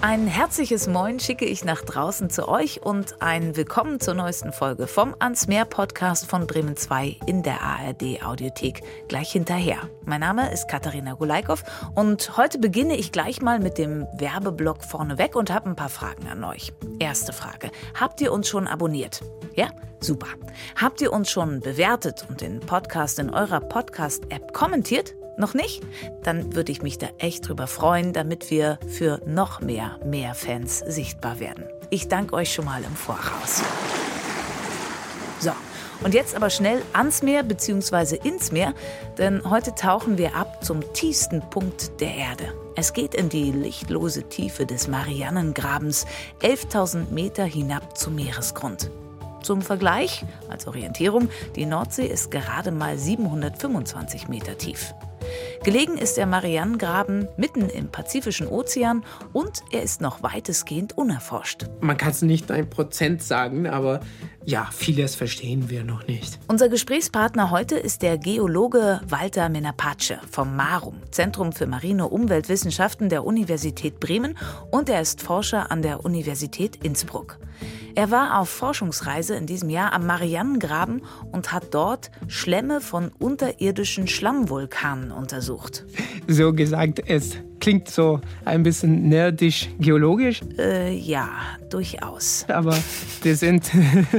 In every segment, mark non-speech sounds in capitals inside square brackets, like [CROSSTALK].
Ein herzliches Moin schicke ich nach draußen zu euch und ein Willkommen zur neuesten Folge vom Ans Meer Podcast von Bremen 2 in der ARD Audiothek gleich hinterher. Mein Name ist Katharina Gulaikow und heute beginne ich gleich mal mit dem Werbeblock vorneweg und habe ein paar Fragen an euch. Erste Frage. Habt ihr uns schon abonniert? Ja? Super. Habt ihr uns schon bewertet und den Podcast in eurer Podcast-App kommentiert? Noch nicht? Dann würde ich mich da echt drüber freuen, damit wir für noch mehr mehr Fans sichtbar werden. Ich danke euch schon mal im Voraus. So, und jetzt aber schnell ans Meer bzw. ins Meer, denn heute tauchen wir ab zum tiefsten Punkt der Erde. Es geht in die lichtlose Tiefe des Marianengrabens, 11.000 Meter hinab zum Meeresgrund. Zum Vergleich, als Orientierung, die Nordsee ist gerade mal 725 Meter tief. Gelegen ist der Marianengraben mitten im Pazifischen Ozean und er ist noch weitestgehend unerforscht. Man kann es nicht ein Prozent sagen, aber ja, vieles verstehen wir noch nicht. Unser Gesprächspartner heute ist der Geologe Walter Menapace vom MARUM, Zentrum für marine Umweltwissenschaften der Universität Bremen und er ist Forscher an der Universität Innsbruck. Er war auf Forschungsreise in diesem Jahr am Marianengraben und hat dort Schlemme von unterirdischen Schlammvulkanen untersucht. So gesagt, es klingt so ein bisschen nerdisch geologisch. Äh, ja, durchaus. Aber die sind,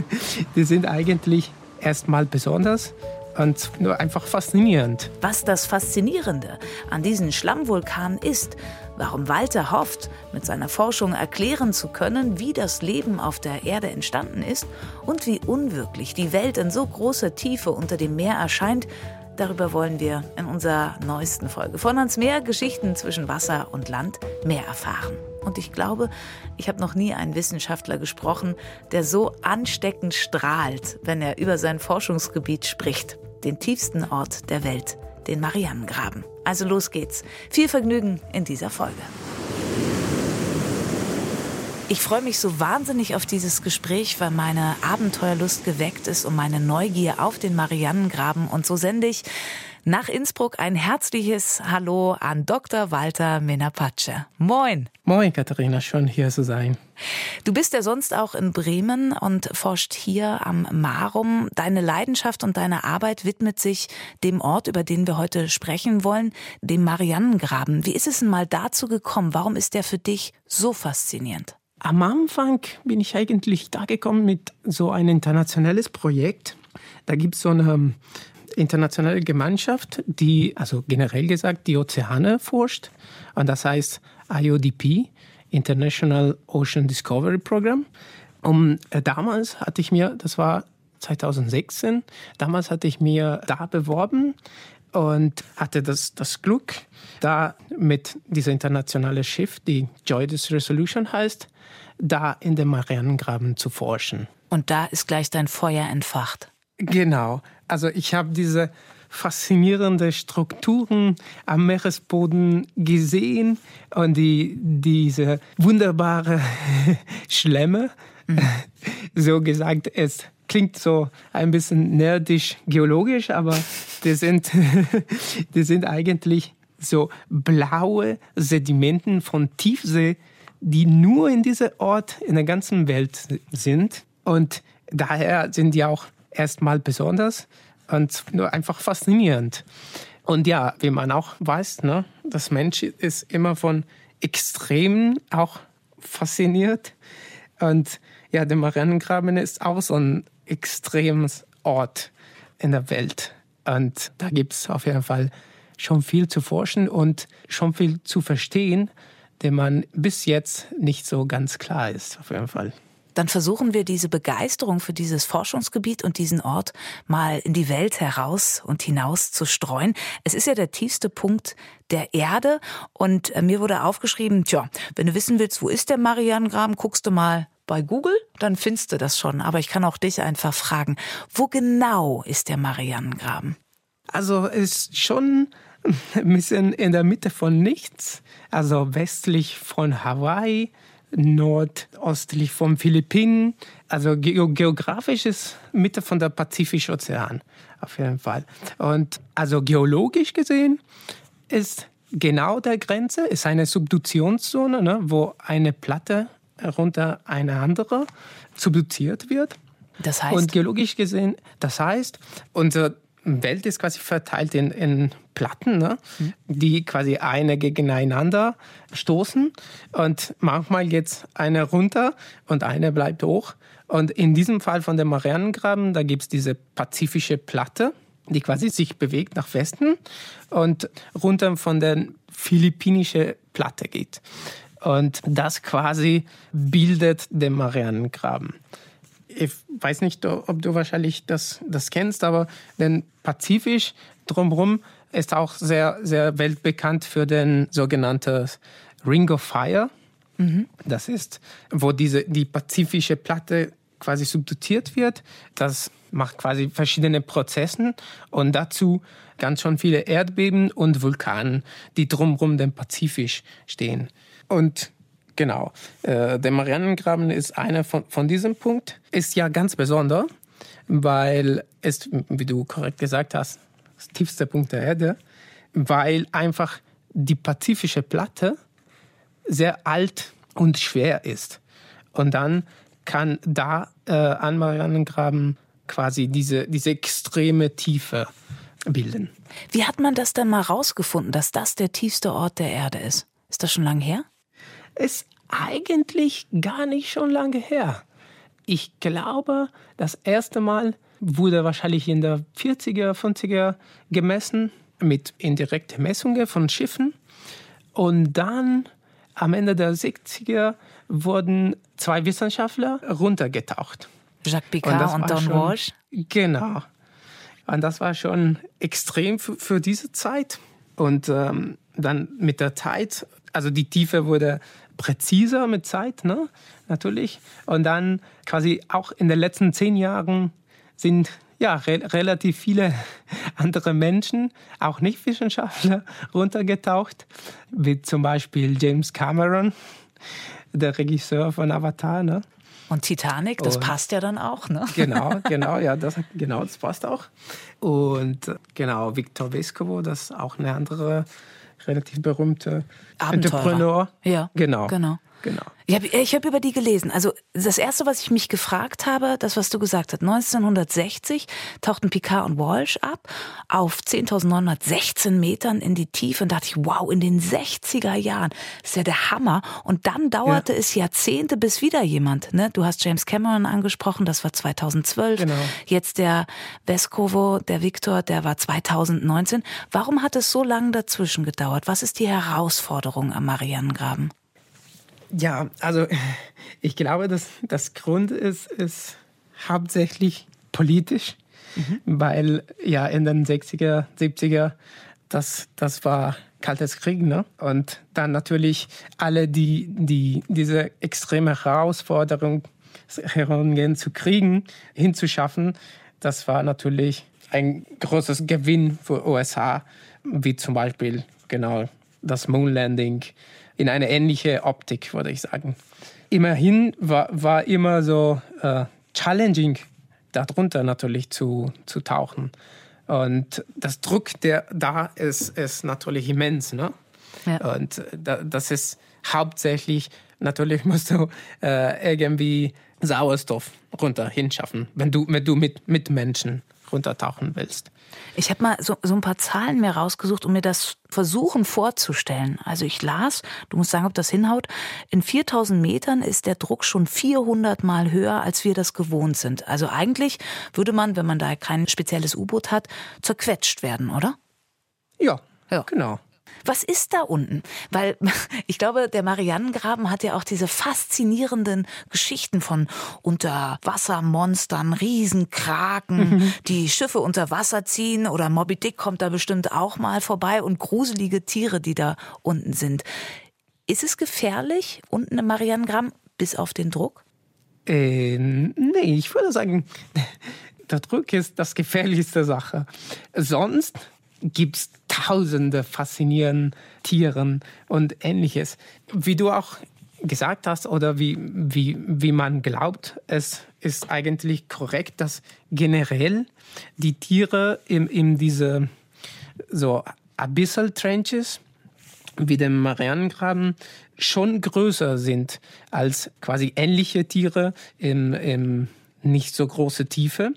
[LAUGHS] die sind eigentlich erstmal besonders und nur einfach faszinierend. Was das Faszinierende an diesen Schlammvulkanen ist, warum Walter hofft, mit seiner Forschung erklären zu können, wie das Leben auf der Erde entstanden ist und wie unwirklich die Welt in so großer Tiefe unter dem Meer erscheint, darüber wollen wir in unserer neuesten Folge von ans Meer Geschichten zwischen Wasser und Land mehr erfahren. Und ich glaube, ich habe noch nie einen Wissenschaftler gesprochen, der so ansteckend strahlt, wenn er über sein Forschungsgebiet spricht, den tiefsten Ort der Welt, den Marianengraben. Also los geht's. Viel Vergnügen in dieser Folge. Ich freue mich so wahnsinnig auf dieses Gespräch, weil meine Abenteuerlust geweckt ist und meine Neugier auf den Marianengraben. Und so sende ich nach Innsbruck ein herzliches Hallo an Dr. Walter Menapace. Moin. Moin, Katharina, schön hier zu sein. Du bist ja sonst auch in Bremen und forscht hier am Marum. Deine Leidenschaft und deine Arbeit widmet sich dem Ort, über den wir heute sprechen wollen, dem Marianengraben. Wie ist es denn mal dazu gekommen? Warum ist der für dich so faszinierend? Am Anfang bin ich eigentlich da gekommen mit so ein internationales Projekt. Da gibt es so eine internationale Gemeinschaft, die, also generell gesagt, die Ozeane forscht. Und das heißt IODP, International Ocean Discovery Program. Und äh, damals hatte ich mir, das war 2016, damals hatte ich mir da beworben und hatte das, das Glück, da mit dieser internationalen Schiff, die JOIDES Resolution heißt, da in dem Marianengraben zu forschen. Und da ist gleich dein Feuer entfacht. Genau. Also ich habe diese faszinierende Strukturen am Meeresboden gesehen und die, diese wunderbare [LAUGHS] Schlemme. Mhm. So gesagt, es klingt so ein bisschen nerdisch geologisch, aber die sind, [LAUGHS] die sind eigentlich so blaue Sedimenten von Tiefsee, die nur in diesem Ort in der ganzen Welt sind. Und daher sind die auch erstmal besonders und nur einfach faszinierend. Und ja, wie man auch weiß, ne, das Mensch ist immer von Extremen auch fasziniert. Und ja, der Marianengraben ist auch so ein extremes Ort in der Welt. Und da gibt es auf jeden Fall schon viel zu forschen und schon viel zu verstehen, dem man bis jetzt nicht so ganz klar ist, auf jeden Fall dann versuchen wir diese Begeisterung für dieses Forschungsgebiet und diesen Ort mal in die Welt heraus und hinaus zu streuen. Es ist ja der tiefste Punkt der Erde und äh, mir wurde aufgeschrieben, tja, wenn du wissen willst, wo ist der Marianengraben, guckst du mal bei Google, dann findest du das schon. Aber ich kann auch dich einfach fragen, wo genau ist der Marianengraben? Also ist schon ein bisschen in der Mitte von nichts, also westlich von Hawaii, nordostlich vom Philippinen. Also geografisch ist Mitte von der Pazifischen Ozean auf jeden Fall. Und also geologisch gesehen ist genau der Grenze ist eine Subduktionszone, ne, wo eine Platte runter eine andere subduziert wird. Das heißt? Und geologisch gesehen, das heißt, unsere Welt ist quasi verteilt in, in Platten, ne, mhm. die quasi eine gegeneinander stoßen. Und manchmal geht eine runter und eine bleibt hoch. Und in diesem Fall von dem Marianengraben, da gibt es diese pazifische Platte, die quasi sich bewegt nach Westen und runter von der philippinischen Platte geht. Und das quasi bildet den Marianengraben. Ich weiß nicht, ob du wahrscheinlich das, das kennst, aber den Pazifisch drumherum ist auch sehr, sehr weltbekannt für den sogenannten Ring of Fire. Mhm. Das ist, wo diese, die pazifische Platte quasi subdutiert wird. Das macht quasi verschiedene Prozesse und dazu ganz schon viele Erdbeben und Vulkane, die drumherum den Pazifisch stehen. Und genau, äh, der Marianengraben ist einer von, von diesem Punkt. Ist ja ganz besonders, weil es, wie du korrekt gesagt hast, das tiefste Punkt der Erde, weil einfach die pazifische Platte sehr alt und schwer ist. Und dann kann da äh, an Marianengraben quasi diese, diese extreme Tiefe bilden. Wie hat man das denn mal rausgefunden, dass das der tiefste Ort der Erde ist? Ist das schon lange her? Ist eigentlich gar nicht schon lange her. Ich glaube, das erste Mal wurde wahrscheinlich in der 40er, 50er gemessen mit indirekten Messungen von Schiffen. Und dann am Ende der 60er wurden zwei Wissenschaftler runtergetaucht. Jacques Picard und, und Don Walsh. Genau. Und das war schon extrem für, für diese Zeit. Und ähm, dann mit der Zeit, also die Tiefe wurde präziser mit Zeit, ne? natürlich. Und dann quasi auch in den letzten zehn Jahren sind ja re relativ viele [LAUGHS] andere Menschen, auch Nicht-Wissenschaftler, [LAUGHS] runtergetaucht, wie zum Beispiel James Cameron, der Regisseur von Avatar. Ne? Und Titanic, das und, passt ja dann auch, ne? [LAUGHS] Genau, genau, ja, das, genau, das passt auch. Und genau, Victor Vescovo, das ist auch eine andere relativ berühmte Abenteurer. Entrepreneur. Ja, genau. genau. Genau. Ich habe ich hab über die gelesen. Also das Erste, was ich mich gefragt habe, das, was du gesagt hast, 1960 tauchten Picard und Walsh ab auf 10.916 Metern in die Tiefe und dachte ich, wow, in den 60er Jahren, das ist ja der Hammer. Und dann dauerte ja. es Jahrzehnte, bis wieder jemand, ne? du hast James Cameron angesprochen, das war 2012. Genau. Jetzt der Vescovo, der Victor, der war 2019. Warum hat es so lange dazwischen gedauert? Was ist die Herausforderung am Marianengraben? Ja, also [LAUGHS] ich glaube, dass das Grund ist, ist hauptsächlich politisch, mhm. weil ja in den 60er, 70er, das, das war kaltes Krieg, ne? Und dann natürlich alle, die, die diese extreme Herausforderung herangehen zu kriegen, hinzuschaffen, das war natürlich ein großes Gewinn für USA, wie zum Beispiel genau das Moonlanding, in eine ähnliche Optik, würde ich sagen. Immerhin war, war immer so äh, challenging, darunter natürlich zu, zu tauchen. Und das Druck, der da ist, ist natürlich immens. Ne? Ja. Und da, das ist hauptsächlich, natürlich musst du äh, irgendwie Sauerstoff runter hinschaffen, wenn du, wenn du mit, mit Menschen runtertauchen willst. Ich habe mal so, so ein paar Zahlen mir rausgesucht, um mir das versuchen vorzustellen. Also ich las, du musst sagen, ob das hinhaut, in 4000 Metern ist der Druck schon 400 Mal höher, als wir das gewohnt sind. Also eigentlich würde man, wenn man da kein spezielles U-Boot hat, zerquetscht werden, oder? Ja, ja. genau. Was ist da unten? Weil [LAUGHS] ich glaube, der Marianengraben hat ja auch diese faszinierenden Geschichten von Unterwassermonstern, Riesenkraken, mhm. die Schiffe unter Wasser ziehen oder Moby Dick kommt da bestimmt auch mal vorbei und gruselige Tiere, die da unten sind. Ist es gefährlich unten im Marianengraben bis auf den Druck? Äh, nee, ich würde sagen, [LAUGHS] der Druck ist das gefährlichste Sache. Sonst gibt es tausende faszinierenden Tieren und ähnliches. Wie du auch gesagt hast oder wie, wie, wie man glaubt, es ist eigentlich korrekt, dass generell die Tiere in, in diese so Abyssal Trenches, wie dem Marianengraben schon größer sind als quasi ähnliche Tiere im, im nicht so große Tiefe,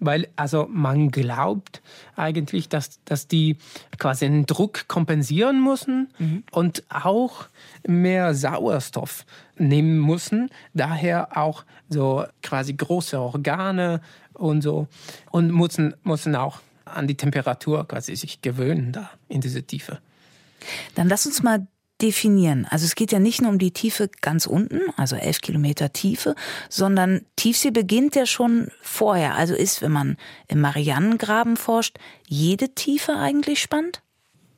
weil also man glaubt eigentlich, dass, dass die quasi den Druck kompensieren müssen mhm. und auch mehr Sauerstoff nehmen müssen, daher auch so quasi große Organe und so und müssen, müssen auch an die Temperatur quasi sich gewöhnen da in diese Tiefe. Dann lass uns mal definieren. Also es geht ja nicht nur um die Tiefe ganz unten, also elf Kilometer Tiefe, sondern Tiefsee beginnt ja schon vorher. Also ist, wenn man im Marianengraben forscht, jede Tiefe eigentlich spannend?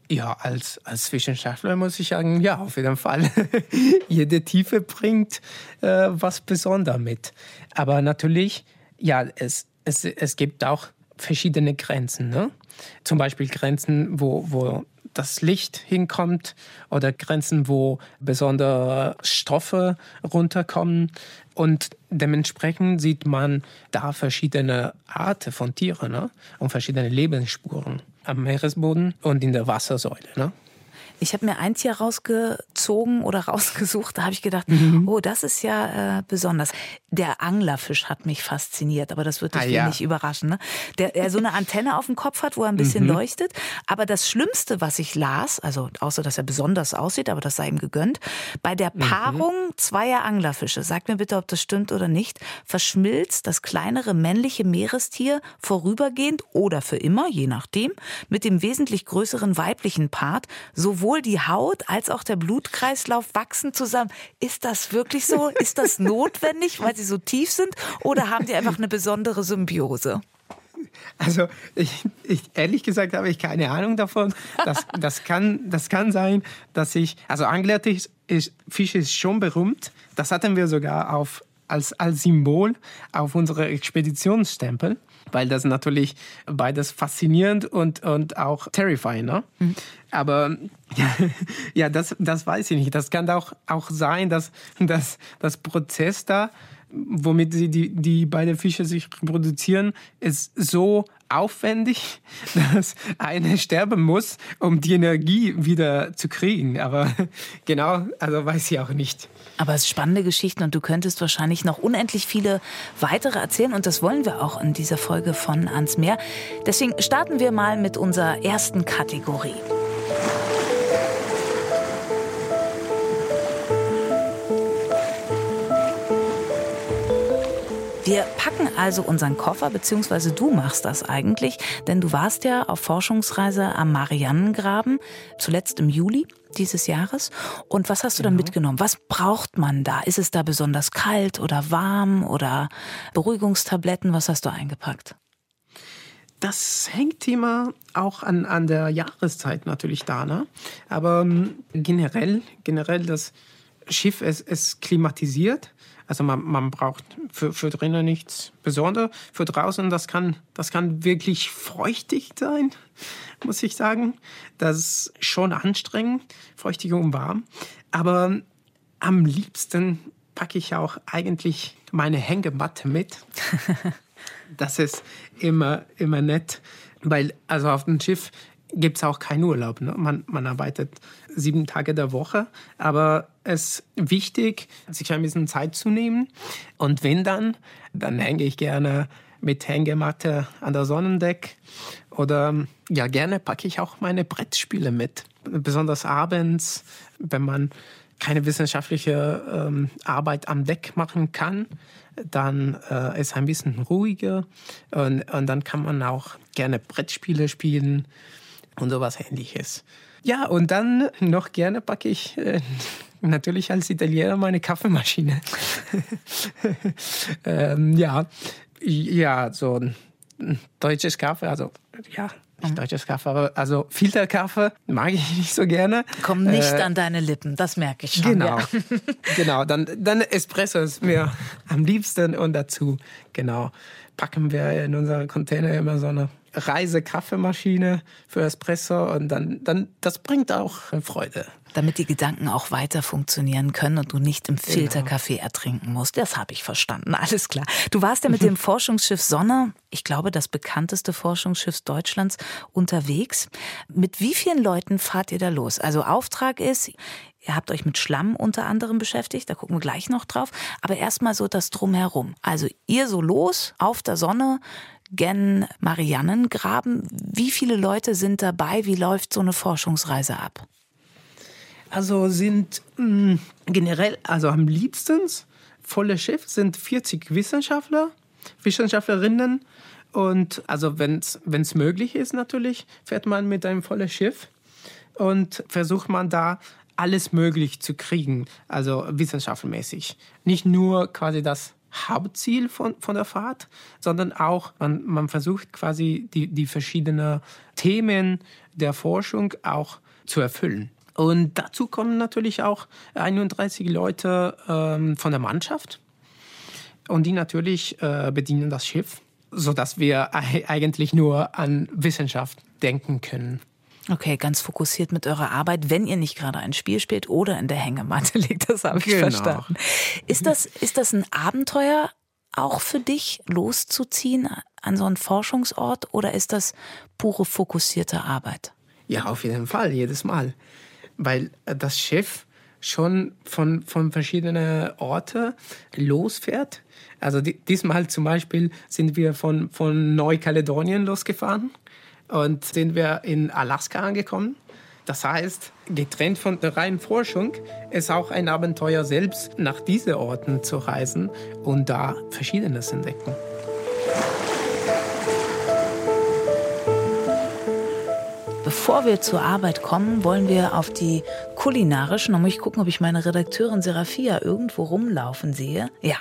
Ja, als, als Wissenschaftler muss ich sagen, ja, auf jeden Fall. [LAUGHS] Jede Tiefe bringt äh, was Besonderes mit. Aber natürlich, ja, es, es, es gibt auch verschiedene Grenzen. Ne? Zum Beispiel Grenzen, wo, wo das Licht hinkommt oder Grenzen, wo besondere Stoffe runterkommen. Und dementsprechend sieht man da verschiedene Arten von Tieren ne? und verschiedene Lebensspuren am Meeresboden und in der Wassersäule. Ne? Ich habe mir ein Tier rausgezogen oder [LAUGHS] rausgesucht, da habe ich gedacht, mhm. oh, das ist ja äh, besonders. Der Anglerfisch hat mich fasziniert, aber das wird dich ah, ja. nicht überraschen. Ne? Der, der so eine Antenne auf dem Kopf hat, wo er ein bisschen mhm. leuchtet. Aber das Schlimmste, was ich las, also außer dass er besonders aussieht, aber das sei ihm gegönnt, bei der mhm. Paarung mhm. zweier Anglerfische, sag mir bitte, ob das stimmt oder nicht, verschmilzt das kleinere männliche Meerestier vorübergehend oder für immer, je nachdem, mit dem wesentlich größeren weiblichen Part, sowohl sowohl die Haut als auch der Blutkreislauf wachsen zusammen. Ist das wirklich so? Ist das [LAUGHS] notwendig, weil sie so tief sind? Oder haben die einfach eine besondere Symbiose? Also ich, ich, ehrlich gesagt habe ich keine Ahnung davon. Das, das, kann, das kann sein, dass ich, also Anglerfisch ist, Fisch ist schon berühmt. Das hatten wir sogar auf, als, als Symbol auf unserer Expeditionsstempel weil das natürlich beides faszinierend und, und auch terrifying. Ne? Mhm. Aber ja, [LAUGHS] ja das, das weiß ich nicht. Das kann auch, auch sein, dass, dass das Prozess da, womit sie die, die beiden Fische sich reproduzieren, ist so aufwendig, [LAUGHS] dass eine sterben muss, um die Energie wieder zu kriegen. Aber [LAUGHS] genau, also weiß ich auch nicht. Aber es ist spannende Geschichten und du könntest wahrscheinlich noch unendlich viele weitere erzählen und das wollen wir auch in dieser Folge von Ans Meer. Deswegen starten wir mal mit unserer ersten Kategorie. Wir packen also unseren Koffer, beziehungsweise du machst das eigentlich, denn du warst ja auf Forschungsreise am Marianengraben, zuletzt im Juli dieses Jahres. Und was hast du dann genau. mitgenommen? Was braucht man da? Ist es da besonders kalt oder warm oder Beruhigungstabletten? Was hast du eingepackt? Das hängt immer auch an, an der Jahreszeit natürlich da. Ne? Aber ähm, generell, generell das Schiff ist, ist klimatisiert. Also man, man braucht für, für drinnen nichts Besonderes. Für draußen, das kann, das kann wirklich feuchtig sein, muss ich sagen. Das ist schon anstrengend, feuchtig und warm. Aber am liebsten packe ich auch eigentlich meine Hängematte mit. [LAUGHS] das ist immer, immer nett, weil also auf dem Schiff gibt es auch keinen Urlaub. Ne? Man, man arbeitet sieben Tage der Woche, aber es ist wichtig, sich ein bisschen Zeit zu nehmen. Und wenn dann, dann hänge ich gerne mit Hängematte an der Sonnendeck oder ja, gerne packe ich auch meine Brettspiele mit. Besonders abends, wenn man keine wissenschaftliche ähm, Arbeit am Deck machen kann, dann äh, ist es ein bisschen ruhiger und, und dann kann man auch gerne Brettspiele spielen und sowas ähnliches. Ja, und dann noch gerne packe ich äh, [LAUGHS] natürlich als Italiener meine Kaffeemaschine. [LAUGHS] ähm, ja, ja, so ein deutsches Kaffee, also ja, nicht mhm. deutsches Kaffee, aber also Filterkaffee mag ich nicht so gerne. Komm nicht äh, an deine Lippen, das merke ich schon. Genau, ja. [LAUGHS] genau. Dann, dann Espresso ist mir am liebsten und dazu, genau, packen wir in unsere Container immer so eine Reisekaffeemaschine für Espresso und dann, dann das bringt auch Freude. Damit die Gedanken auch weiter funktionieren können und du nicht im Filterkaffee genau. ertrinken musst. Das habe ich verstanden. [LAUGHS] Alles klar. Du warst ja mit dem [LAUGHS] Forschungsschiff Sonne, ich glaube, das bekannteste Forschungsschiff Deutschlands, unterwegs. Mit wie vielen Leuten fahrt ihr da los? Also Auftrag ist, Ihr habt euch mit Schlamm unter anderem beschäftigt, da gucken wir gleich noch drauf. Aber erstmal so das Drumherum. Also ihr so los auf der Sonne, gen Mariannengraben. Wie viele Leute sind dabei? Wie läuft so eine Forschungsreise ab? Also sind mh, mm, generell, also am liebsten volle Schiff sind 40 Wissenschaftler, Wissenschaftlerinnen. Und also wenn es möglich ist natürlich, fährt man mit einem vollen Schiff und versucht man da alles möglich zu kriegen, also wissenschaftsmäßig. Nicht nur quasi das Hauptziel von, von der Fahrt, sondern auch, man, man versucht quasi die, die verschiedenen Themen der Forschung auch zu erfüllen. Und dazu kommen natürlich auch 31 Leute ähm, von der Mannschaft. Und die natürlich äh, bedienen das Schiff, sodass wir eigentlich nur an Wissenschaft denken können. Okay, ganz fokussiert mit eurer Arbeit, wenn ihr nicht gerade ein Spiel spielt oder in der Hängematte [LAUGHS] liegt, das habe ich genau. verstanden. Ist das, ist das ein Abenteuer auch für dich, loszuziehen an so einen Forschungsort oder ist das pure fokussierte Arbeit? Ja, auf jeden Fall, jedes Mal. Weil das Schiff schon von, von verschiedenen Orten losfährt. Also diesmal zum Beispiel sind wir von, von Neukaledonien losgefahren und sind wir in Alaska angekommen. Das heißt, getrennt von der reinen Forschung ist auch ein Abenteuer selbst, nach diesen Orten zu reisen und da Verschiedenes entdecken. Bevor wir zur Arbeit kommen, wollen wir auf die kulinarischen, da muss ich gucken, ob ich meine Redakteurin Serafia irgendwo rumlaufen sehe. Ja,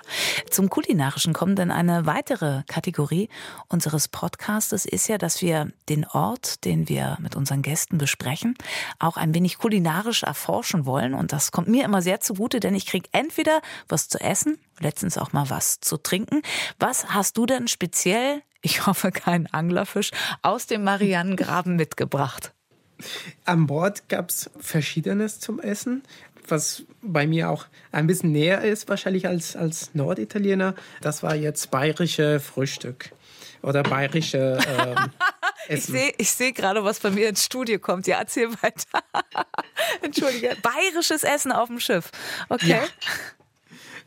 zum kulinarischen kommen, denn eine weitere Kategorie unseres Podcastes ist ja, dass wir den Ort, den wir mit unseren Gästen besprechen, auch ein wenig kulinarisch erforschen wollen. Und das kommt mir immer sehr zugute, denn ich kriege entweder was zu essen, letztens auch mal was zu trinken. Was hast du denn speziell ich hoffe keinen Anglerfisch, aus dem Marianengraben mitgebracht? An Bord gab es Verschiedenes zum Essen, was bei mir auch ein bisschen näher ist, wahrscheinlich als, als Norditaliener. Das war jetzt bayerische Frühstück oder bayerische ähm, [LAUGHS] Essen. Ich sehe seh gerade, was bei mir ins Studio kommt. Ja, erzähl weiter. [LAUGHS] Entschuldige. Bayerisches Essen auf dem Schiff. Okay.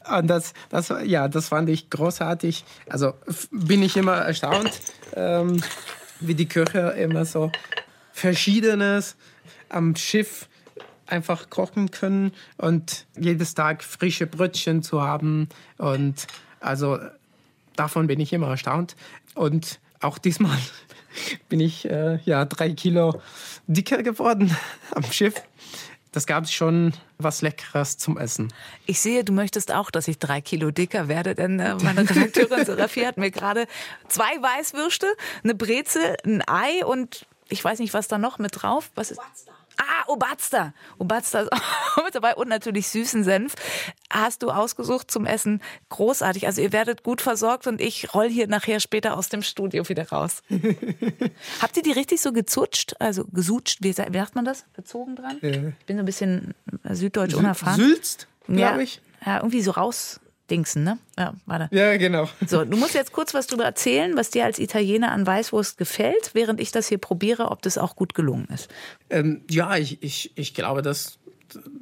Ja. Und das, das, ja, das fand ich großartig. Also bin ich immer erstaunt, ähm, wie die Köche immer so Verschiedenes am Schiff einfach kochen können und jedes Tag frische Brötchen zu haben. Und also davon bin ich immer erstaunt. Und auch diesmal [LAUGHS] bin ich äh, ja drei Kilo dicker geworden [LAUGHS] am Schiff das gab es schon was Leckeres zum Essen. Ich sehe, du möchtest auch, dass ich drei Kilo dicker werde, denn äh, meine Redakteurin [LAUGHS] Serafie hat mir gerade zwei Weißwürste, eine Brezel, ein Ei und ich weiß nicht, was da noch mit drauf. Was ist? Ah, Obatster. Obatster ist [LAUGHS] auch mit dabei und natürlich süßen Senf. Hast du ausgesucht zum Essen. Großartig. Also ihr werdet gut versorgt und ich roll hier nachher später aus dem Studio wieder raus. [LAUGHS] Habt ihr die richtig so gezutscht? Also gesutscht? Wie, sagt man das? Bezogen dran? Ich bin so ein bisschen süddeutsch unerfahren. Sülzt, glaube ja, ich. Ja, irgendwie so raus Dingsen, ne? Ja, warte. Ja, genau. So, du musst jetzt kurz was darüber erzählen, was dir als Italiener an Weißwurst gefällt, während ich das hier probiere, ob das auch gut gelungen ist. Ähm, ja, ich, ich, ich glaube, dass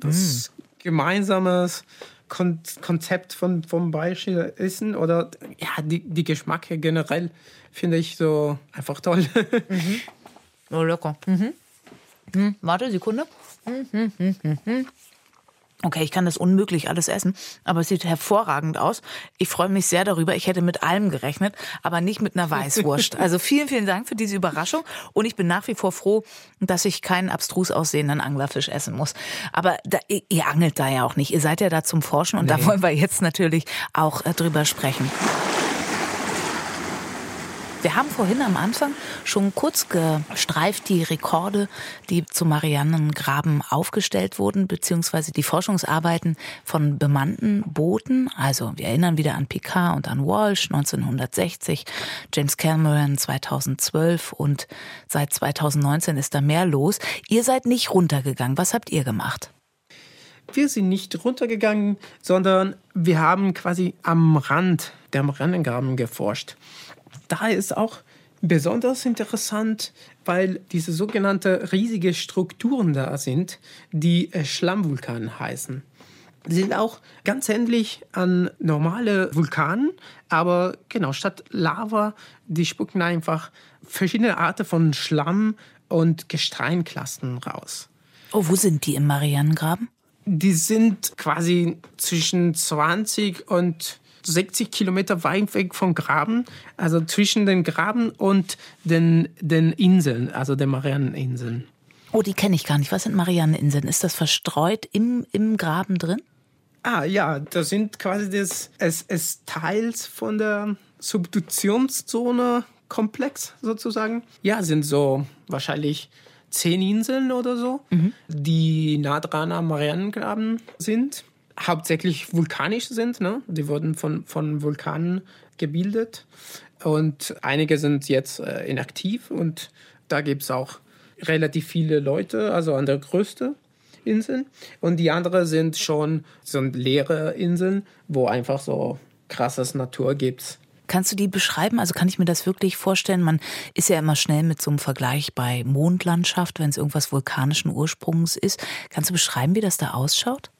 das mm. gemeinsames Kon Konzept von, vom bayerischen Essen oder ja, die, die Geschmacke generell finde ich so einfach toll. Mhm. Oh, lecker. Mhm. Mhm. Warte, Sekunde. Mhm. Mhm. Okay, ich kann das unmöglich alles essen, aber es sieht hervorragend aus. Ich freue mich sehr darüber. Ich hätte mit allem gerechnet, aber nicht mit einer Weißwurst. [LAUGHS] Also vielen, vielen Dank für diese Überraschung und ich bin nach wie vor froh, dass ich keinen abstrus aussehenden Anglerfisch essen muss. Aber da, ihr angelt da ja auch nicht. Ihr seid ja da zum Forschen und nee. da wollen wir jetzt natürlich auch äh, drüber sprechen. Wir haben vorhin am Anfang schon kurz gestreift die Rekorde, die zum Marianengraben aufgestellt wurden, beziehungsweise die Forschungsarbeiten von bemannten Booten. Also wir erinnern wieder an Picard und an Walsh 1960, James Cameron 2012 und seit 2019 ist da mehr los. Ihr seid nicht runtergegangen. Was habt ihr gemacht? wir sind nicht runtergegangen, sondern wir haben quasi am Rand der Marianengraben geforscht. Da ist auch besonders interessant, weil diese sogenannte riesige Strukturen da sind, die äh, Schlammvulkan heißen. Die sind auch ganz ähnlich an normale Vulkanen, aber genau, statt Lava, die spucken einfach verschiedene Arten von Schlamm und Gesteinklassen raus. Oh, wo sind die im Marianengraben? Die sind quasi zwischen 20 und 60 Kilometer weit weg vom Graben, also zwischen den Graben und den, den Inseln, also den Marianeninseln. Oh, die kenne ich gar nicht. Was sind Marianeninseln? Ist das verstreut im, im Graben drin? Ah ja, das sind quasi das, es, es Teils von der Subduktionszone Komplex sozusagen. Ja, sind so wahrscheinlich zehn Inseln oder so, mhm. die nah dran am Marianengraben sind. Hauptsächlich vulkanisch sind, ne? Die wurden von, von Vulkanen gebildet. Und einige sind jetzt äh, inaktiv und da gibt es auch relativ viele Leute, also an der größten Insel. Und die anderen sind schon so leere Inseln, wo einfach so krasses Natur gibt. Kannst du die beschreiben? Also kann ich mir das wirklich vorstellen? Man ist ja immer schnell mit so einem Vergleich bei Mondlandschaft, wenn es irgendwas vulkanischen Ursprungs ist. Kannst du beschreiben, wie das da ausschaut?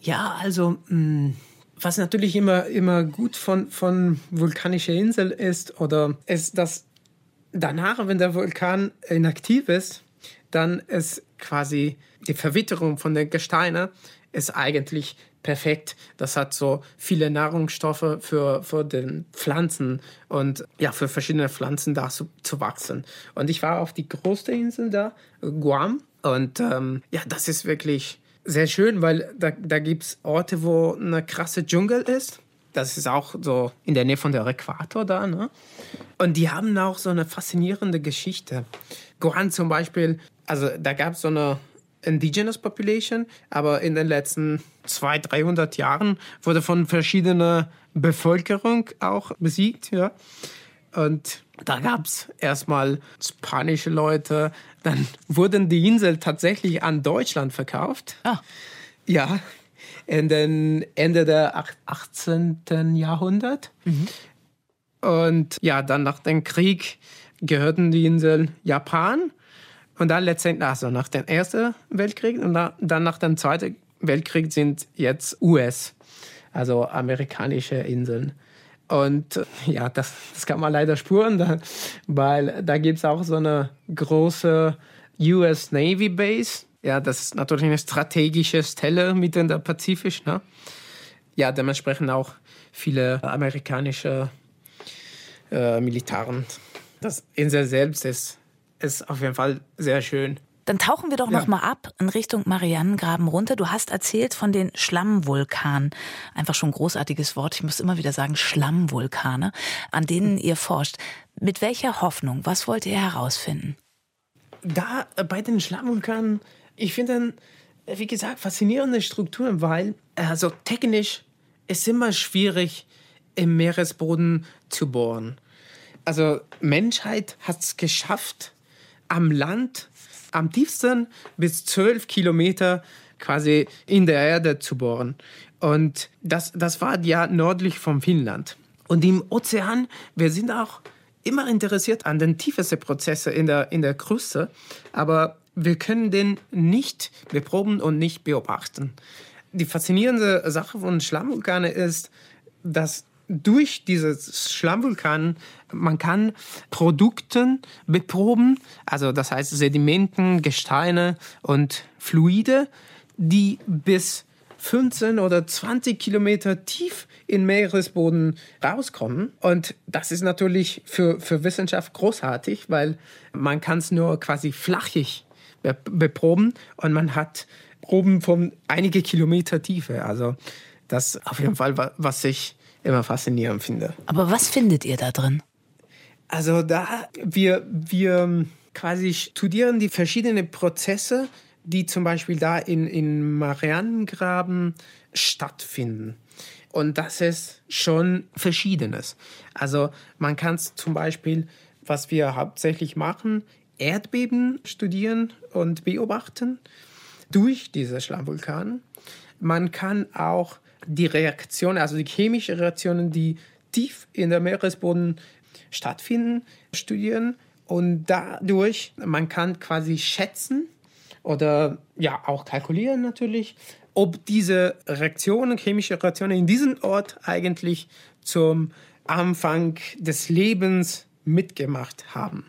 Ja, also mm, was natürlich immer, immer gut von, von vulkanischer Insel ist, oder ist, dass danach, wenn der Vulkan inaktiv ist, dann ist quasi die Verwitterung von den Gesteinen ist eigentlich perfekt. Das hat so viele Nahrungsstoffe für, für den Pflanzen und ja, für verschiedene Pflanzen da zu, zu wachsen. Und ich war auf die größte Insel da, Guam. Und ähm, ja, das ist wirklich sehr schön, weil da, da gibt es Orte, wo eine krasse Dschungel ist. Das ist auch so in der Nähe von der Äquator da. Ne? Und die haben auch so eine faszinierende Geschichte. Guam zum Beispiel, also da gab es so eine Indigenous Population, aber in den letzten 200, 300 Jahren wurde von verschiedener Bevölkerung auch besiegt. Ja. Und da gab es erstmal spanische Leute, dann wurden die Insel tatsächlich an Deutschland verkauft. Ah. Ja, in den Ende der 18. Jahrhundert. Mhm. Und ja, dann nach dem Krieg gehörten die Inseln Japan und dann letztendlich, also nach dem Ersten Weltkrieg und dann nach dem Zweiten Weltkrieg sind jetzt US, also amerikanische Inseln. Und äh, ja, das, das kann man leider spuren, weil da gibt es auch so eine große US Navy Base. Ja, das ist natürlich eine strategische Stelle mitten in der Pazifik. Ne? Ja, dementsprechend auch viele amerikanische äh, Militaren. Das Insel selbst ist ist auf jeden Fall sehr schön. Dann tauchen wir doch ja. noch mal ab in Richtung Marianengraben runter. Du hast erzählt von den Schlammvulkanen. Einfach schon ein großartiges Wort. Ich muss immer wieder sagen Schlammvulkane, an denen ihr forscht. Mit welcher Hoffnung? Was wollt ihr herausfinden? Da äh, bei den Schlammvulkanen, ich finde, äh, wie gesagt, faszinierende Strukturen, weil also technisch ist immer schwierig im Meeresboden zu bohren. Also Menschheit hat es geschafft, am Land am tiefsten bis zwölf Kilometer quasi in der Erde zu bohren. Und das, das war ja nördlich von Finnland. Und im Ozean, wir sind auch immer interessiert an den tiefsten Prozessen in der, in der Kruste, aber wir können den nicht beproben und nicht beobachten. Die faszinierende Sache von Schlammvulkanen ist, dass durch dieses Schlammvulkan, man kann Produkte beproben, also das heißt Sedimenten, Gesteine und Fluide, die bis 15 oder 20 Kilometer tief in Meeresboden rauskommen. Und das ist natürlich für, für Wissenschaft großartig, weil man kann es nur quasi flachig beproben und man hat Proben von einige Kilometer Tiefe. Also das auf jeden Fall, was ich immer faszinierend finde. Aber was findet ihr da drin? Also da, wir, wir quasi studieren die verschiedenen Prozesse, die zum Beispiel da in, in Marianengraben stattfinden. Und das ist schon Verschiedenes. Also man kann zum Beispiel, was wir hauptsächlich machen, Erdbeben studieren und beobachten. durch diese Schlammvulkan. Man kann auch die Reaktionen, also die chemischen Reaktionen, die tief in der Meeresboden stattfinden, studieren. Und dadurch, man kann quasi schätzen oder ja auch kalkulieren natürlich, ob diese Reaktionen, chemische Reaktionen in diesem Ort eigentlich zum Anfang des Lebens mitgemacht haben.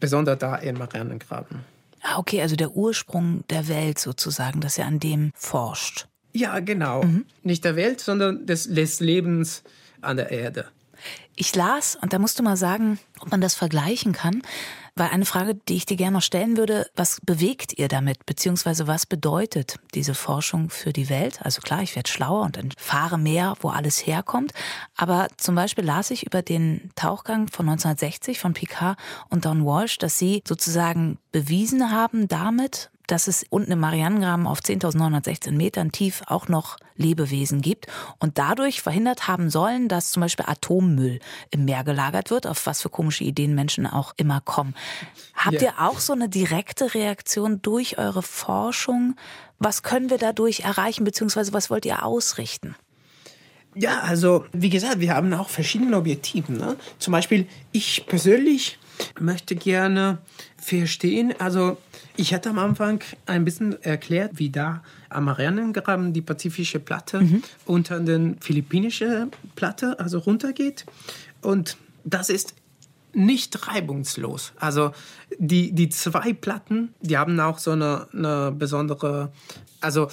Besonders da im Marianengraben. Ah, okay, also der Ursprung der Welt sozusagen, dass er an dem forscht. Ja, genau. Mhm. Nicht der Welt, sondern des, des Lebens an der Erde. Ich las, und da musst du mal sagen, ob man das vergleichen kann, weil eine Frage, die ich dir gerne noch stellen würde, was bewegt ihr damit, beziehungsweise was bedeutet diese Forschung für die Welt? Also klar, ich werde schlauer und erfahre mehr, wo alles herkommt, aber zum Beispiel las ich über den Tauchgang von 1960 von Picard und Don Walsh, dass sie sozusagen bewiesen haben damit, dass es unten im Marianengraben auf 10.916 Metern tief auch noch Lebewesen gibt und dadurch verhindert haben sollen, dass zum Beispiel Atommüll im Meer gelagert wird, auf was für komische Ideen Menschen auch immer kommen. Habt ja. ihr auch so eine direkte Reaktion durch eure Forschung? Was können wir dadurch erreichen, beziehungsweise was wollt ihr ausrichten? Ja, also wie gesagt, wir haben auch verschiedene Objektive. Ne? Zum Beispiel, ich persönlich möchte gerne verstehen, also ich hatte am Anfang ein bisschen erklärt, wie da am Marianengraben die pazifische Platte mhm. unter den philippinische Platte also runtergeht. Und das ist nicht reibungslos. Also die, die zwei Platten, die haben auch so eine, eine besondere, also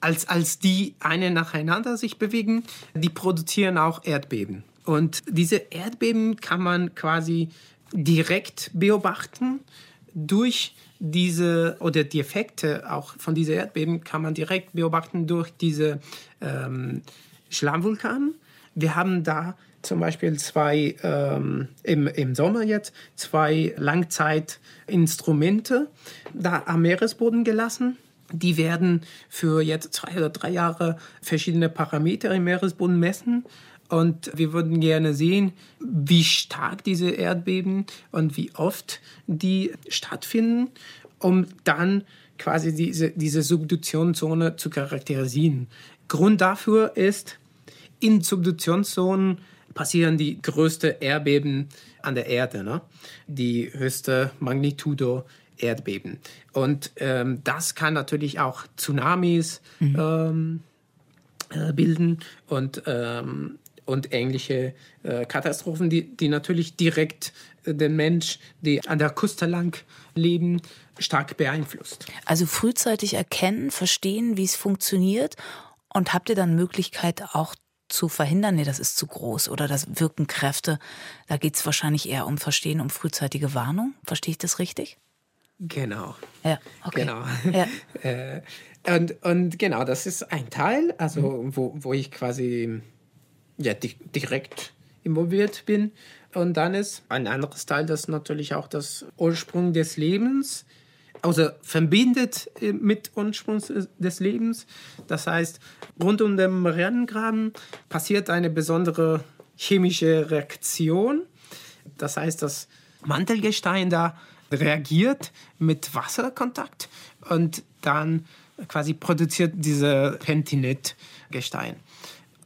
als, als die eine nacheinander sich bewegen, die produzieren auch Erdbeben. Und diese Erdbeben kann man quasi direkt beobachten durch diese oder die Effekte auch von diesen Erdbeben kann man direkt beobachten durch diese ähm, Schlammvulkan. Wir haben da zum Beispiel zwei, ähm, im, im Sommer jetzt, zwei Langzeitinstrumente da am Meeresboden gelassen. Die werden für jetzt zwei oder drei Jahre verschiedene Parameter im Meeresboden messen. Und wir würden gerne sehen, wie stark diese Erdbeben und wie oft die stattfinden, um dann quasi diese, diese Subduktionszone zu charakterisieren. Grund dafür ist, in Subduktionszonen passieren die größten Erdbeben an der Erde, ne? die höchste Magnitudo Erdbeben. Und ähm, das kann natürlich auch Tsunamis mhm. ähm, äh, bilden und ähm, und ähnliche äh, Katastrophen, die, die natürlich direkt äh, den Mensch, die an der Küste lang leben, stark beeinflusst. Also frühzeitig erkennen, verstehen, wie es funktioniert und habt ihr dann Möglichkeit auch zu verhindern, nee, das ist zu groß oder das wirken Kräfte. Da geht es wahrscheinlich eher um Verstehen, um frühzeitige Warnung. Verstehe ich das richtig? Genau. Ja, okay. Genau. Ja. [LAUGHS] Äh, und, und genau, das ist ein Teil, also mhm. wo, wo ich quasi ja, di direkt involviert bin. Und dann ist ein anderes Teil, das natürlich auch das Ursprung des Lebens, also verbindet äh, mit Ursprung des Lebens. Das heißt, rund um den Marianengraben passiert eine besondere chemische Reaktion. Das heißt, das Mantelgestein da reagiert mit Wasserkontakt und dann quasi produziert diese Pentinit-Gestein.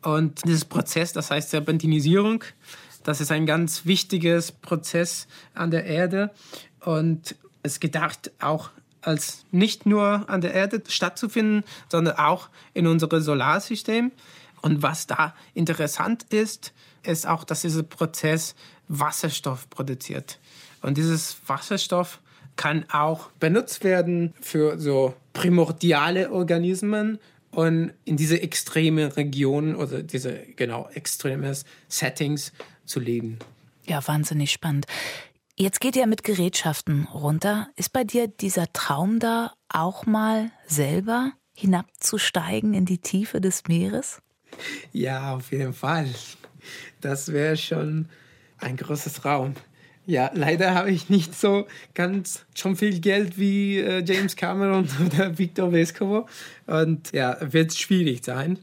Und dieses Prozess, das heißt Serpentinisierung, das ist ein ganz wichtiges Prozess an der Erde und es ist gedacht auch als nicht nur an der Erde stattzufinden, sondern auch in unserem Solarsystem. Und was da interessant ist, ist auch, dass dieser Prozess Wasserstoff produziert. Und dieses Wasserstoff kann auch benutzt werden für so primordiale Organismen und in diese extreme Region oder diese genau extreme Settings zu leben. Ja, wahnsinnig spannend. Jetzt geht ihr mit Gerätschaften runter. Ist bei dir dieser Traum da auch mal selber hinabzusteigen in die Tiefe des Meeres? Ja, auf jeden Fall. Das wäre schon ein großes Traum. Ja, leider habe ich nicht so ganz schon viel Geld wie äh, James Cameron [LAUGHS] oder Victor Vescovo. Und ja, wird schwierig sein.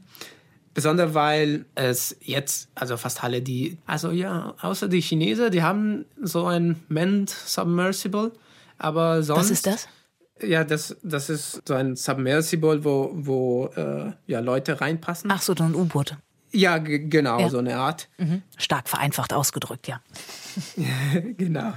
Besonders weil es jetzt, also fast alle die, also ja, außer die Chinesen, die haben so ein Manned Submersible. Aber sonst. Was ist das? Ja, das, das ist so ein Submersible, wo, wo äh, ja, Leute reinpassen. Ach so, ein U-Boot. Ja, genau, ja. so eine Art. Mhm. Stark vereinfacht ausgedrückt, ja. [LAUGHS] genau.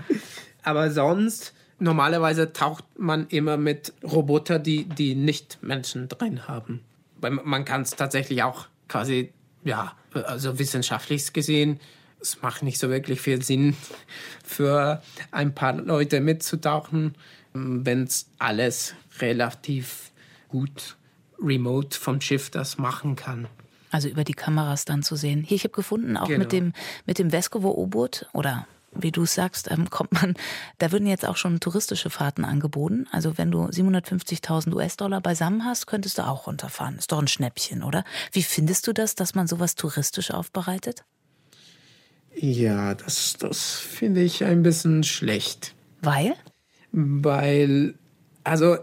Aber sonst, normalerweise taucht man immer mit Roboter, die, die nicht Menschen drin haben. Weil man kann es tatsächlich auch quasi, ja, also wissenschaftlich gesehen, es macht nicht so wirklich viel Sinn [LAUGHS] für ein paar Leute mitzutauchen, wenn es alles relativ gut remote vom Schiff das machen kann. Also über die Kameras dann zu sehen. Hier, ich habe gefunden, auch genau. mit dem, mit dem Vescovo-U-Boot oder wie du sagst, ähm, [LAUGHS] kommt man, da würden jetzt auch schon touristische Fahrten angeboten. Also wenn du 750.000 US-Dollar beisammen hast, könntest du auch runterfahren. Ist doch ein Schnäppchen, oder? Wie findest du das, dass man sowas touristisch aufbereitet? Ja, das, das finde ich ein bisschen schlecht. Weil? Weil, also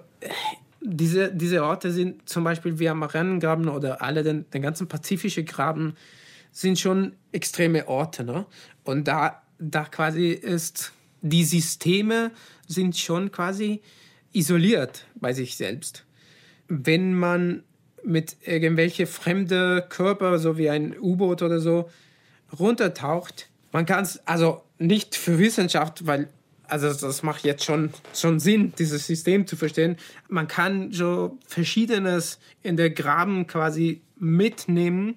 diese, diese Orte sind zum Beispiel wie am Marianengraben oder alle den, den ganzen pazifischen Graben sind schon extreme Orte. Ne? Und da, da quasi ist, die Systeme sind schon quasi isoliert bei sich selbst. Wenn man mit irgendwelche fremde Körper, so wie ein U-Boot oder so, runtertaucht, man kann es also nicht für Wissenschaft, weil also das macht jetzt schon, schon Sinn, dieses System zu verstehen. Man kann so Verschiedenes in der Graben quasi mitnehmen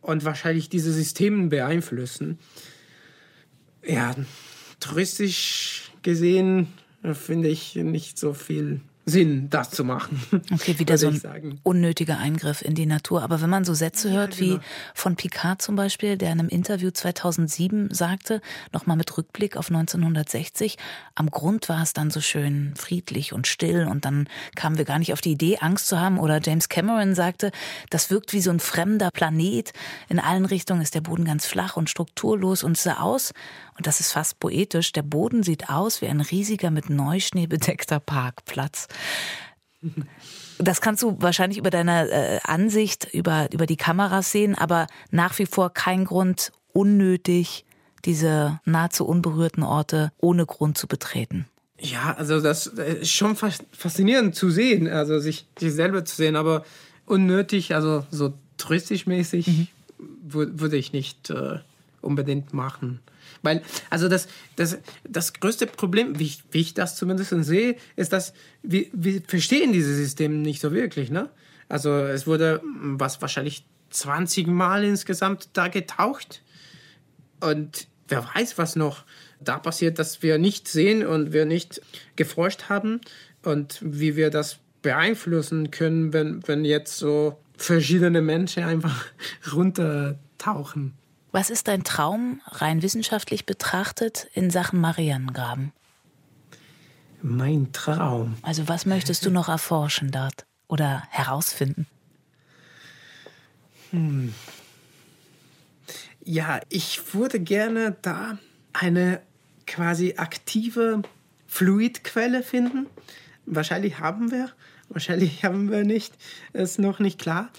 und wahrscheinlich diese Systeme beeinflussen. Ja, touristisch gesehen finde ich nicht so viel Sinn, das zu machen. [LAUGHS] Okay, wieder so ein unnötiger Eingriff in die Natur. Aber wenn man so Sätze hört ja, genau. wie von Picard zum Beispiel, der in einem Interview 2007 sagte, nochmal mit Rückblick auf 1960, am Grund war es dann so schön friedlich und still und dann kamen wir gar nicht auf die Idee, Angst zu haben. Oder James Cameron sagte, das wirkt wie so ein fremder Planet. In allen Richtungen ist der Boden ganz flach und strukturlos und sah aus, und das ist fast poetisch, der Boden sieht aus wie ein riesiger mit Neuschnee bedeckter Parkplatz. Das kannst du wahrscheinlich über deine äh, Ansicht über, über die Kameras sehen, aber nach wie vor kein Grund, unnötig diese nahezu unberührten Orte ohne Grund zu betreten. Ja, also das ist schon faszinierend zu sehen, also sich, sich selber zu sehen, aber unnötig, also so touristisch mäßig mhm. würde ich nicht äh, unbedingt machen. Weil, also das, das, das größte Problem, wie ich, wie ich das zumindest sehe, ist, dass wir, wir verstehen dieses System nicht so wirklich. Ne? Also es wurde was wahrscheinlich 20 Mal insgesamt da getaucht. Und wer weiß, was noch da passiert, dass wir nicht sehen und wir nicht geforscht haben und wie wir das beeinflussen können, wenn, wenn jetzt so verschiedene Menschen einfach [LAUGHS] runtertauchen. Was ist dein Traum, rein wissenschaftlich betrachtet, in Sachen Marianengraben? Mein Traum. Also was möchtest du noch erforschen dort oder herausfinden? Hm. Ja, ich würde gerne da eine quasi aktive Fluidquelle finden. Wahrscheinlich haben wir, wahrscheinlich [LAUGHS] haben wir nicht, ist noch nicht klar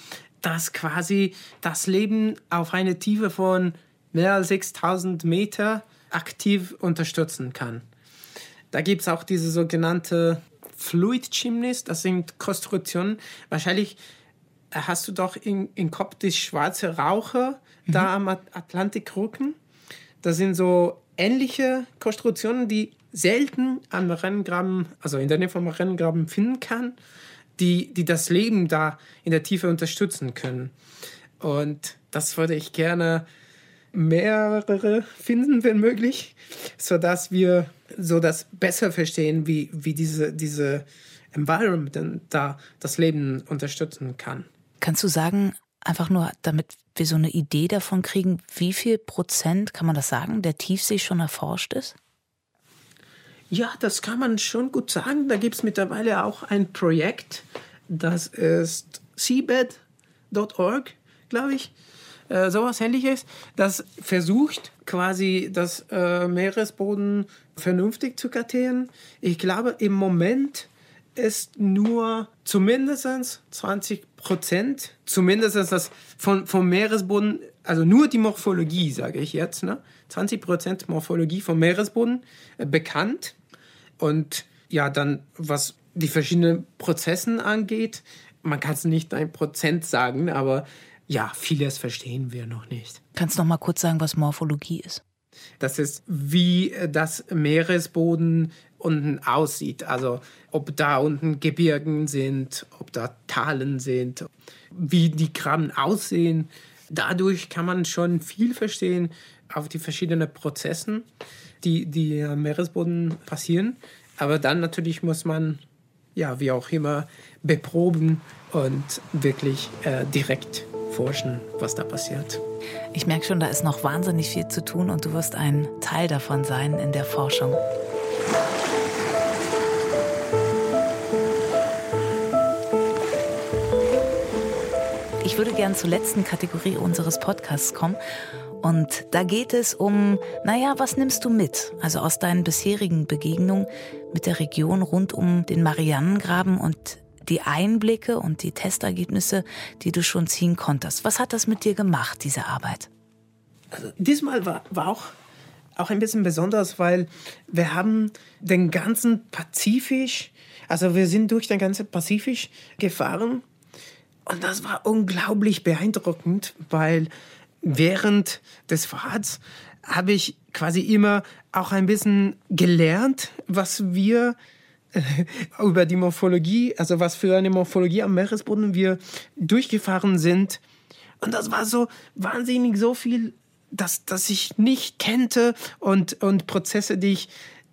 das quasi das Leben auf eine Tiefe von mehr als 6000 Meter aktiv unterstützen kann. Da gibt es auch diese sogenannte Fluid Chimneys, das sind Konstruktionen. Wahrscheinlich hast du doch in, in Kopf die schwarze Raucher mhm. da am Atlantikrücken. Das sind so ähnliche Konstruktionen, die selten am Renngraben, also in der Nähe vom Renngraben finden kann die, die das Leben da in der Tiefe unterstützen können. Und das würde ich gerne mehrere finden, wenn möglich, sodass wir so das besser verstehen, wie, wie diese, diese Environment da das Leben unterstützen kann. Kannst du sagen, einfach nur, damit wir so eine Idee davon kriegen, wie viel Prozent, kann man das sagen, der Tiefsee schon erforscht ist? Ja, das kann man schon gut sagen. Da gibt es mittlerweile auch ein Projekt, das ist seabed.org, glaube ich. Äh, sowas ähnliches, das versucht quasi das äh, Meeresboden vernünftig zu kartieren. Ich glaube, im Moment ist nur zumindest 20 Prozent, zumindest das von, vom Meeresboden, also nur die Morphologie, sage ich jetzt, ne? 20 Prozent Morphologie vom Meeresboden äh, bekannt. Und ja, dann, was die verschiedenen Prozessen angeht, man kann es nicht ein Prozent sagen, aber ja, vieles verstehen wir noch nicht. Kannst du noch mal kurz sagen, was Morphologie ist? Das ist, wie das Meeresboden unten aussieht. Also ob da unten Gebirgen sind, ob da Talen sind, wie die Graben aussehen. Dadurch kann man schon viel verstehen auf die verschiedenen Prozesse, die, die am Meeresboden passieren. Aber dann natürlich muss man, ja, wie auch immer, beproben und wirklich äh, direkt forschen, was da passiert. Ich merke schon, da ist noch wahnsinnig viel zu tun und du wirst ein Teil davon sein in der Forschung. Ich würde gern zur letzten Kategorie unseres Podcasts kommen. Und da geht es um, naja, was nimmst du mit? Also aus deinen bisherigen Begegnungen mit der Region rund um den Marianengraben und die Einblicke und die Testergebnisse, die du schon ziehen konntest. Was hat das mit dir gemacht, diese Arbeit? Also diesmal war, war auch, auch ein bisschen besonders, weil wir haben den ganzen Pazifisch, also wir sind durch den ganzen Pazifisch gefahren und das war unglaublich beeindruckend, weil während des Fahrts habe ich quasi immer auch ein bisschen gelernt, was wir über die Morphologie, also was für eine Morphologie am Meeresboden wir durchgefahren sind. Und das war so wahnsinnig so viel, dass, dass ich nicht kannte und, und Prozesse, die ich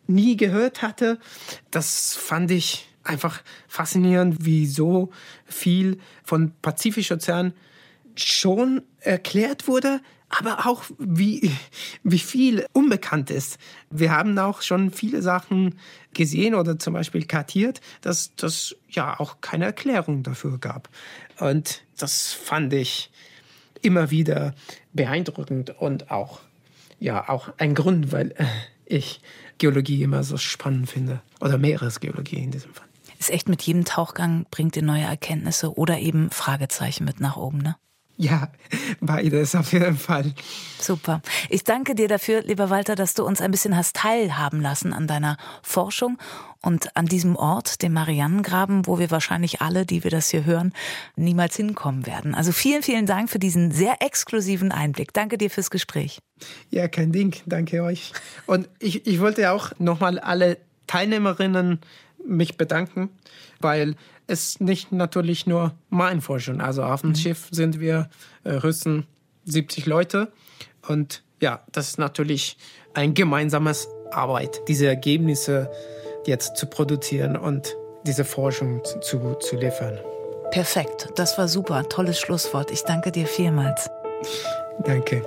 nie gehört hatte. Das fand ich einfach faszinierend, wie so viel von Pazifischer Ozean schon erklärt wurde, aber auch wie, wie viel unbekannt ist. Wir haben auch schon viele Sachen gesehen oder zum Beispiel kartiert, dass das ja auch keine Erklärung dafür gab. Und das fand ich immer wieder beeindruckend und auch, ja, auch ein Grund, weil äh, ich Geologie immer so spannend finde. Oder Meeresgeologie in diesem Fall. Ist echt mit jedem Tauchgang bringt ihr neue Erkenntnisse oder eben Fragezeichen mit nach oben, ne? Ja, beides auf jeden Fall. Super. Ich danke dir dafür, lieber Walter, dass du uns ein bisschen hast teilhaben lassen an deiner Forschung und an diesem Ort, dem Mariannengraben, wo wir wahrscheinlich alle, die wir das hier hören, niemals hinkommen werden. Also vielen, vielen Dank für diesen sehr exklusiven Einblick. Danke dir fürs Gespräch. Ja, kein Ding. Danke euch. Und ich, ich wollte auch nochmal alle Teilnehmerinnen mich bedanken, weil ist nicht natürlich nur mein Forschung. Also auf dem mhm. Schiff sind wir äh, höchstens 70 Leute. Und ja, das ist natürlich ein gemeinsames Arbeit, diese Ergebnisse jetzt zu produzieren und diese Forschung zu, zu liefern. Perfekt, das war super. Tolles Schlusswort. Ich danke dir vielmals. Danke.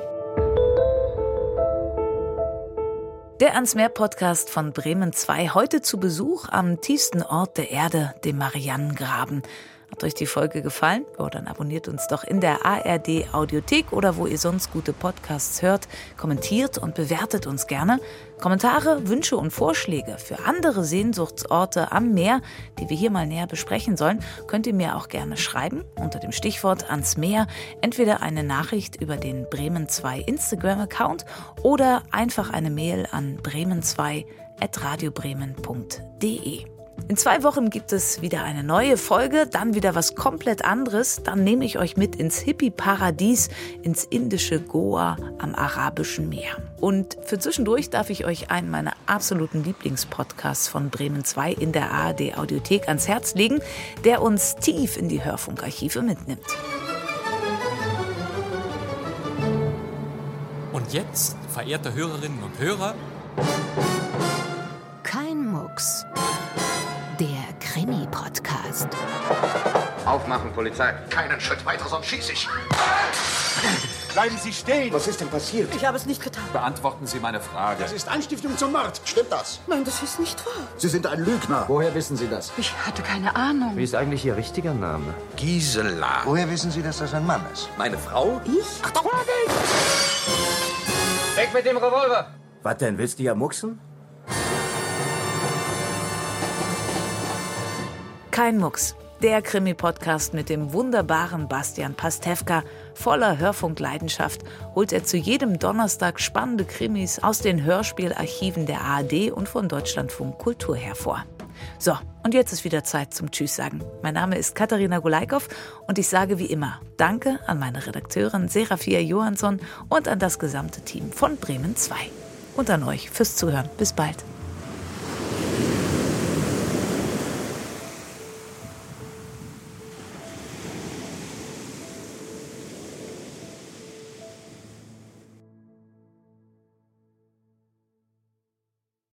Der ans Meer Podcast von Bremen 2 heute zu Besuch am tiefsten Ort der Erde, dem Mariannengraben. Hat euch die Folge gefallen? Oh, dann abonniert uns doch in der ARD Audiothek oder wo ihr sonst gute Podcasts hört. Kommentiert und bewertet uns gerne. Kommentare, Wünsche und Vorschläge für andere Sehnsuchtsorte am Meer, die wir hier mal näher besprechen sollen, könnt ihr mir auch gerne schreiben unter dem Stichwort ans Meer. Entweder eine Nachricht über den Bremen 2 Instagram-Account oder einfach eine Mail an bremen2 at radiobremen.de. In zwei Wochen gibt es wieder eine neue Folge, dann wieder was komplett anderes. Dann nehme ich euch mit ins Hippie-Paradies, ins indische Goa am Arabischen Meer. Und für zwischendurch darf ich euch einen meiner absoluten Lieblingspodcasts von Bremen 2 in der ARD Audiothek ans Herz legen, der uns tief in die Hörfunkarchive mitnimmt. Und jetzt, verehrte Hörerinnen und Hörer, kein Mucks Krimi-Podcast. Aufmachen, Polizei. Keinen Schritt weiter, sonst schieße ich. Bleiben Sie stehen! Was ist denn passiert? Ich habe es nicht getan. Beantworten Sie meine Frage. Das ist Anstiftung zum Mord. Stimmt das? Nein, das ist nicht wahr. Sie sind ein Lügner. Woher wissen Sie das? Ich hatte keine Ahnung. Wie ist eigentlich Ihr richtiger Name? Gisela. Woher wissen Sie, dass das ein Mann ist? Meine Frau? Ich? Achtung! Weg mit dem Revolver! Was denn, willst du ja mucksen? Kein Mucks. Der Krimi-Podcast mit dem wunderbaren Bastian Pastewka. Voller Hörfunkleidenschaft holt er zu jedem Donnerstag spannende Krimis aus den Hörspielarchiven der ARD und von Deutschlandfunk Kultur hervor. So, und jetzt ist wieder Zeit zum Tschüss sagen. Mein Name ist Katharina Gulaikow und ich sage wie immer Danke an meine Redakteurin Serafia Johansson und an das gesamte Team von Bremen 2. Und an euch fürs Zuhören. Bis bald.